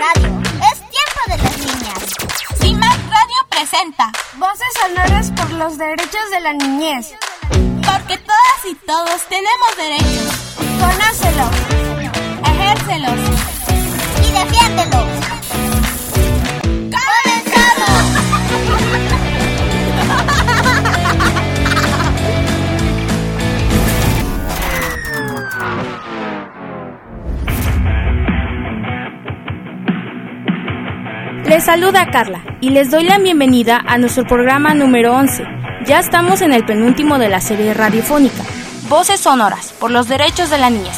Radio. Es tiempo de las niñas. CIMAC Radio presenta Voces sonoras por los derechos de la niñez. Porque todas y todos tenemos derechos. Conócelos. Ejércelos. Y defiéndelos. Les saluda Carla y les doy la bienvenida a nuestro programa número 11. Ya estamos en el penúltimo de la serie radiofónica, Voces Sonoras por los Derechos de la Niñez.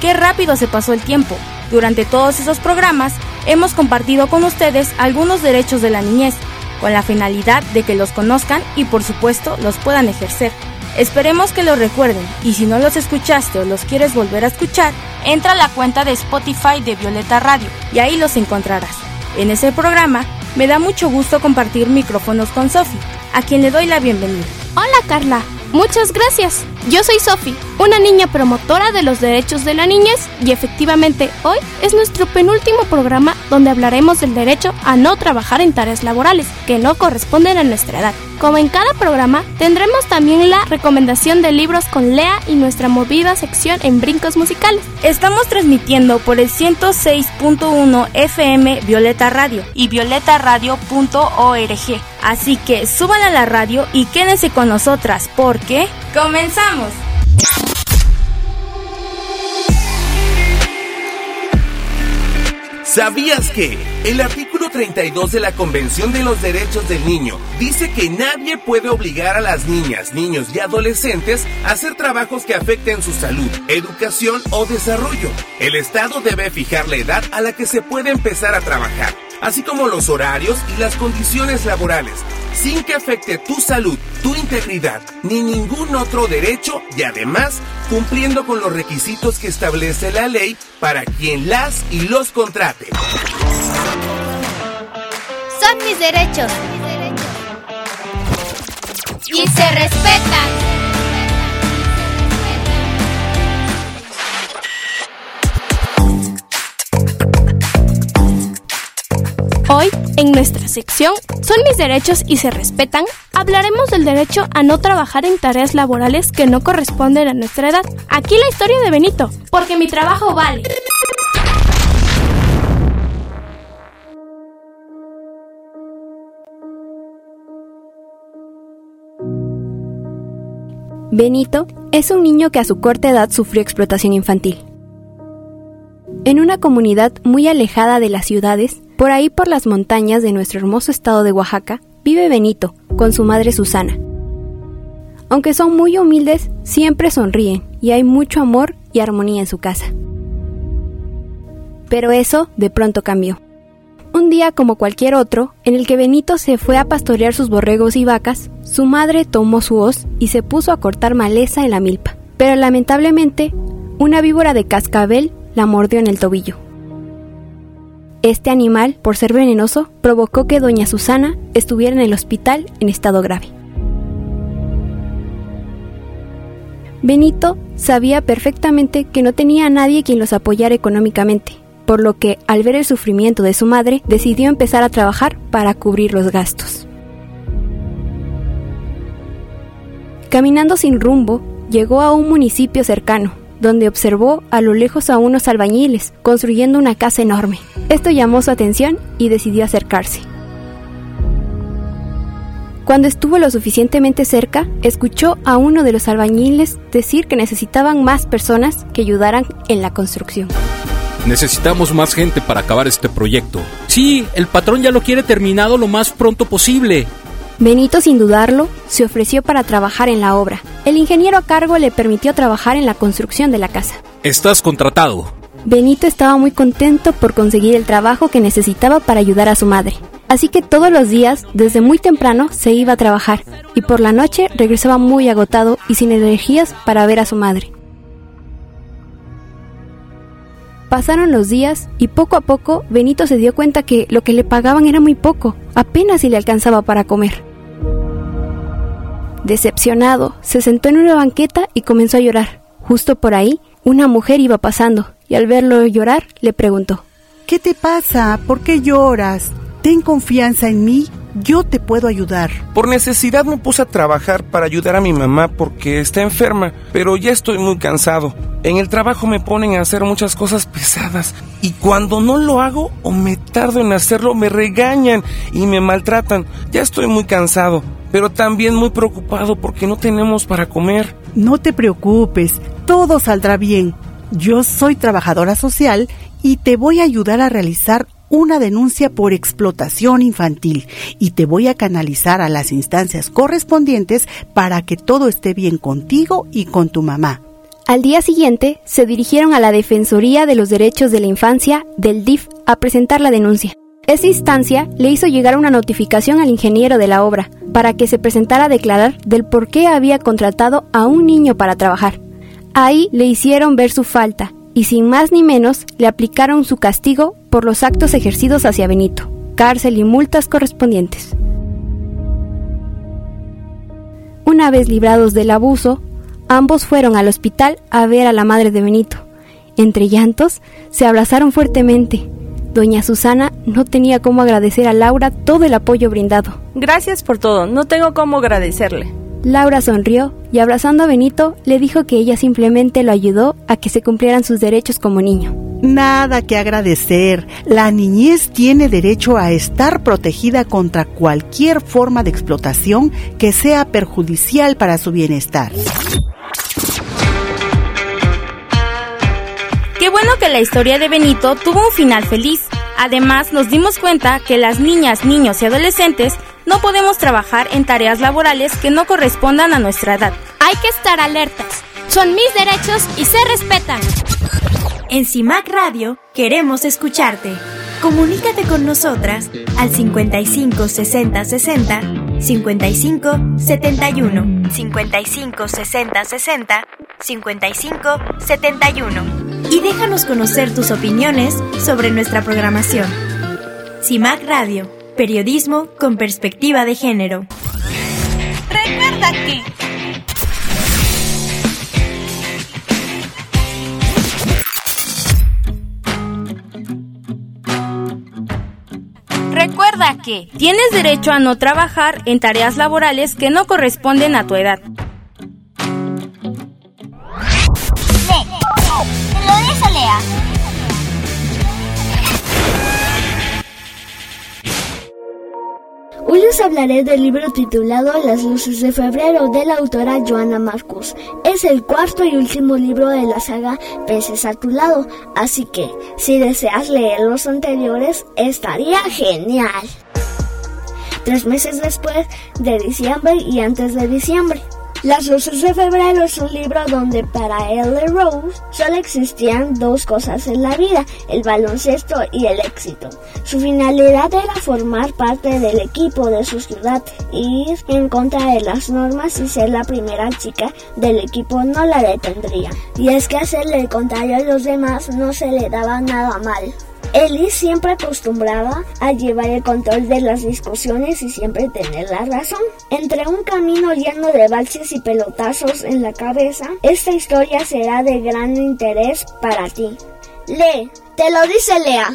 Qué rápido se pasó el tiempo. Durante todos esos programas hemos compartido con ustedes algunos derechos de la niñez, con la finalidad de que los conozcan y por supuesto los puedan ejercer. Esperemos que los recuerden y si no los escuchaste o los quieres volver a escuchar, entra a la cuenta de Spotify de Violeta Radio y ahí los encontrarás. En ese programa me da mucho gusto compartir micrófonos con Sofi, a quien le doy la bienvenida. Hola Carla, muchas gracias. Yo soy Sofi, una niña promotora de los derechos de la niñez y efectivamente hoy es nuestro penúltimo programa donde hablaremos del derecho a no trabajar en tareas laborales que no corresponden a nuestra edad. Como en cada programa, tendremos también la recomendación de libros con Lea y nuestra movida sección en brincos musicales. Estamos transmitiendo por el 106.1 FM Violeta Radio y violetaradio.org. Así que suban a la radio y quédense con nosotras porque comenzamos. ¿Sabías que el artículo 32 de la Convención de los Derechos del Niño dice que nadie puede obligar a las niñas, niños y adolescentes a hacer trabajos que afecten su salud, educación o desarrollo? El Estado debe fijar la edad a la que se puede empezar a trabajar, así como los horarios y las condiciones laborales, sin que afecte tu salud, tu integridad ni ningún otro derecho y además cumpliendo con los requisitos que establece la ley para quien las y los contrate. Son mis derechos. Y se respetan. Hoy, en nuestra sección Son mis derechos y se respetan, hablaremos del derecho a no trabajar en tareas laborales que no corresponden a nuestra edad. Aquí la historia de Benito, porque mi trabajo vale. Benito es un niño que a su corta edad sufrió explotación infantil. En una comunidad muy alejada de las ciudades, por ahí por las montañas de nuestro hermoso estado de Oaxaca, vive Benito con su madre Susana. Aunque son muy humildes, siempre sonríen y hay mucho amor y armonía en su casa. Pero eso de pronto cambió. Un día como cualquier otro, en el que Benito se fue a pastorear sus borregos y vacas, su madre tomó su hoz y se puso a cortar maleza en la milpa. Pero lamentablemente, una víbora de cascabel la mordió en el tobillo. Este animal, por ser venenoso, provocó que doña Susana estuviera en el hospital en estado grave. Benito sabía perfectamente que no tenía a nadie quien los apoyara económicamente, por lo que, al ver el sufrimiento de su madre, decidió empezar a trabajar para cubrir los gastos. Caminando sin rumbo, llegó a un municipio cercano, donde observó a lo lejos a unos albañiles construyendo una casa enorme. Esto llamó su atención y decidió acercarse. Cuando estuvo lo suficientemente cerca, escuchó a uno de los albañiles decir que necesitaban más personas que ayudaran en la construcción. Necesitamos más gente para acabar este proyecto. Sí, el patrón ya lo quiere terminado lo más pronto posible. Benito, sin dudarlo, se ofreció para trabajar en la obra. El ingeniero a cargo le permitió trabajar en la construcción de la casa. Estás contratado. Benito estaba muy contento por conseguir el trabajo que necesitaba para ayudar a su madre. Así que todos los días, desde muy temprano, se iba a trabajar y por la noche regresaba muy agotado y sin energías para ver a su madre. Pasaron los días y poco a poco Benito se dio cuenta que lo que le pagaban era muy poco, apenas si le alcanzaba para comer. Decepcionado, se sentó en una banqueta y comenzó a llorar. Justo por ahí, una mujer iba pasando y al verlo llorar le preguntó, ¿Qué te pasa? ¿Por qué lloras? Ten confianza en mí, yo te puedo ayudar. Por necesidad me puse a trabajar para ayudar a mi mamá porque está enferma, pero ya estoy muy cansado. En el trabajo me ponen a hacer muchas cosas pesadas y cuando no lo hago o me tardo en hacerlo me regañan y me maltratan. Ya estoy muy cansado, pero también muy preocupado porque no tenemos para comer. No te preocupes, todo saldrá bien. Yo soy trabajadora social y te voy a ayudar a realizar una denuncia por explotación infantil y te voy a canalizar a las instancias correspondientes para que todo esté bien contigo y con tu mamá. Al día siguiente, se dirigieron a la Defensoría de los Derechos de la Infancia del DIF a presentar la denuncia. Esa instancia le hizo llegar una notificación al ingeniero de la obra para que se presentara a declarar del por qué había contratado a un niño para trabajar. Ahí le hicieron ver su falta y sin más ni menos le aplicaron su castigo por los actos ejercidos hacia Benito, cárcel y multas correspondientes. Una vez librados del abuso, ambos fueron al hospital a ver a la madre de Benito. Entre llantos, se abrazaron fuertemente. Doña Susana no tenía cómo agradecer a Laura todo el apoyo brindado. Gracias por todo, no tengo cómo agradecerle. Laura sonrió y abrazando a Benito le dijo que ella simplemente lo ayudó a que se cumplieran sus derechos como niño. Nada que agradecer. La niñez tiene derecho a estar protegida contra cualquier forma de explotación que sea perjudicial para su bienestar. Qué bueno que la historia de Benito tuvo un final feliz. Además, nos dimos cuenta que las niñas, niños y adolescentes no podemos trabajar en tareas laborales que no correspondan a nuestra edad. Hay que estar alertas. Son mis derechos y se respetan. En CIMAC Radio queremos escucharte. Comunícate con nosotras al 55 60 60 55 71 55 60 60 55 71 y déjanos conocer tus opiniones sobre nuestra programación. CIMAC Radio, periodismo con perspectiva de género. Recuerda que Recuerda que tienes derecho a no trabajar en tareas laborales que no corresponden a tu edad. Lo les hablaré del libro titulado Las luces de febrero de la autora Joana Marcus. Es el cuarto y último libro de la saga Peces a tu lado, así que si deseas leer los anteriores estaría genial. Tres meses después de diciembre y antes de diciembre. Las luces de febrero es un libro donde para Ellie Rose solo existían dos cosas en la vida, el baloncesto y el éxito. Su finalidad era formar parte del equipo de su ciudad, ir en contra de las normas y ser la primera chica del equipo no la detendría. Y es que hacerle el contrario a los demás no se le daba nada mal. Ellie siempre acostumbraba a llevar el control de las discusiones y siempre tener la razón. Entre un camino lleno de valses y pelotazos en la cabeza, esta historia será de gran interés para ti. Lee, te lo dice Lea.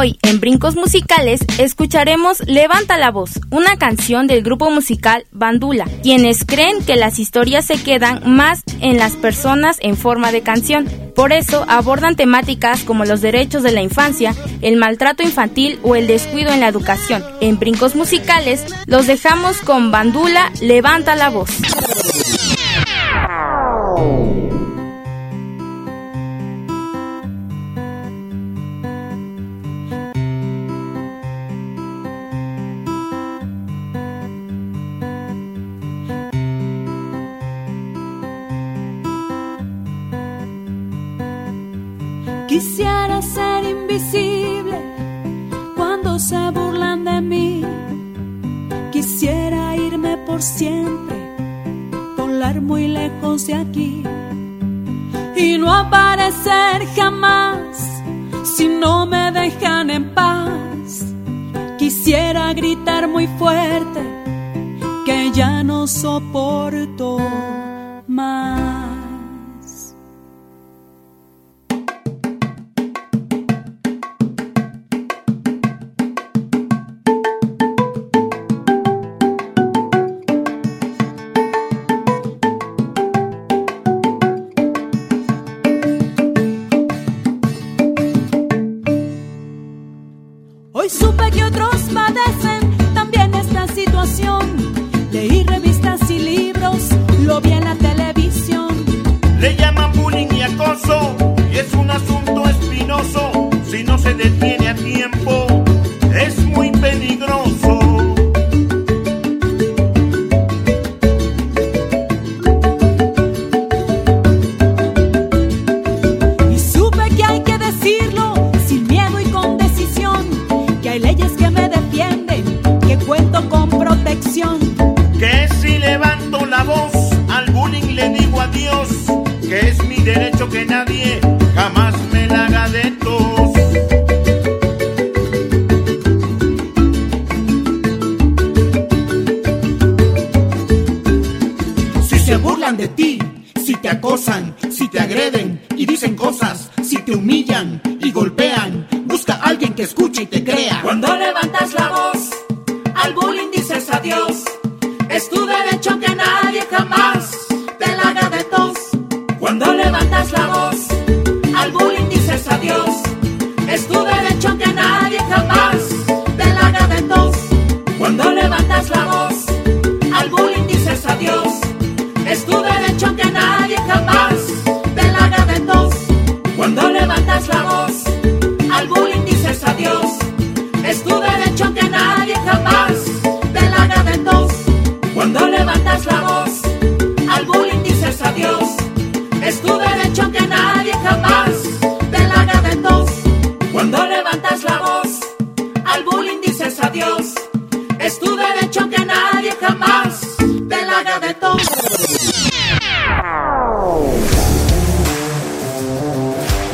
Hoy, en Brincos Musicales, escucharemos Levanta la Voz, una canción del grupo musical Bandula, quienes creen que las historias se quedan más en las personas en forma de canción. Por eso abordan temáticas como los derechos de la infancia, el maltrato infantil o el descuido en la educación. En Brincos Musicales, los dejamos con Bandula Levanta la Voz. por siempre, volar muy lejos de aquí y no aparecer jamás si no me dejan en paz. Quisiera gritar muy fuerte que ya no soporto más.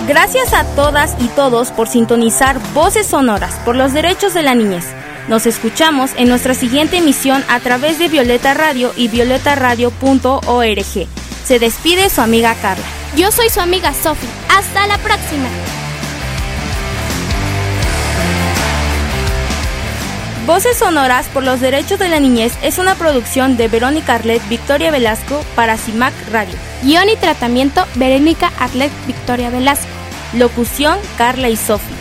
Gracias a todas y todos por sintonizar Voces Sonoras por los Derechos de la Niñez. Nos escuchamos en nuestra siguiente emisión a través de Violeta Radio y violetaradio.org. Se despide su amiga Carla. Yo soy su amiga Sophie. Hasta la próxima. Voces Sonoras por los Derechos de la Niñez es una producción de Verónica Arlet Victoria Velasco para CIMAC Radio. Guión y tratamiento Verónica Arlet Victoria Velasco. Locución Carla y Sofi.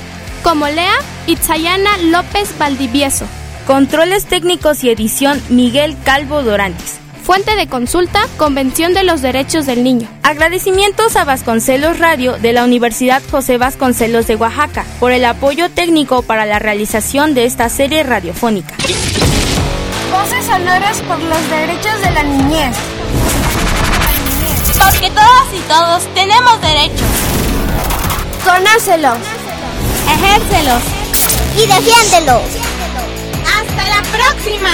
Como Lea, Itzayana López Valdivieso. Controles técnicos y edición Miguel Calvo Dorantes. Fuente de consulta, Convención de los Derechos del Niño. Agradecimientos a Vasconcelos Radio de la Universidad José Vasconcelos de Oaxaca por el apoyo técnico para la realización de esta serie radiofónica. Voces sonoras por los derechos de la niñez. Porque todas y todos tenemos derechos. Conócelos. Ejércelos. Y defiéndelos. ¡Hasta la próxima!